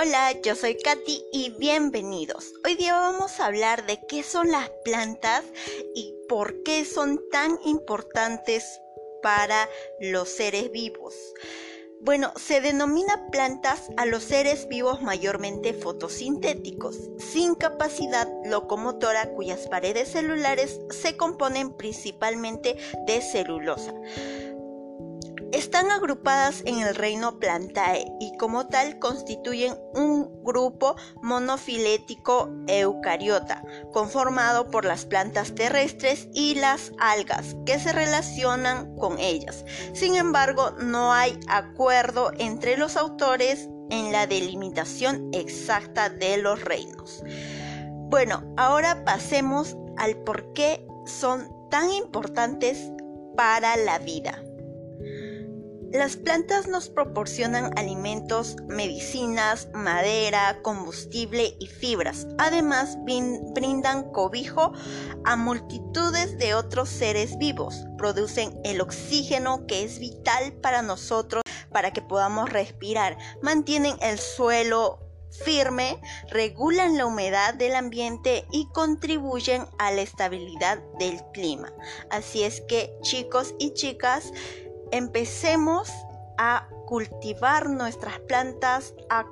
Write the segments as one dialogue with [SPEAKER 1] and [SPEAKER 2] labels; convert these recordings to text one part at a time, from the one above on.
[SPEAKER 1] Hola, yo soy Katy y bienvenidos. Hoy día vamos a hablar de qué son las plantas y por qué son tan importantes para los seres vivos. Bueno, se denomina plantas a los seres vivos mayormente fotosintéticos, sin capacidad locomotora cuyas paredes celulares se componen principalmente de celulosa. Están agrupadas en el reino Plantae y como tal constituyen un grupo monofilético eucariota, conformado por las plantas terrestres y las algas que se relacionan con ellas. Sin embargo, no hay acuerdo entre los autores en la delimitación exacta de los reinos. Bueno, ahora pasemos al por qué son tan importantes para la vida. Las plantas nos proporcionan alimentos, medicinas, madera, combustible y fibras. Además, brindan cobijo a multitudes de otros seres vivos. Producen el oxígeno que es vital para nosotros para que podamos respirar. Mantienen el suelo firme, regulan la humedad del ambiente y contribuyen a la estabilidad del clima. Así es que chicos y chicas, empecemos a cultivar nuestras plantas, a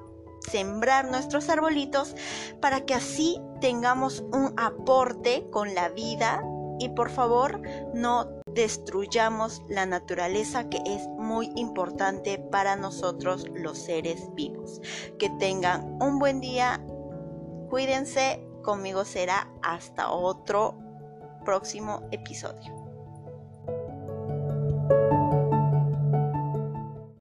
[SPEAKER 1] sembrar nuestros arbolitos para que así tengamos un aporte con la vida y por favor no destruyamos la naturaleza que es muy importante para nosotros los seres vivos. Que tengan un buen día, cuídense, conmigo será hasta otro próximo episodio.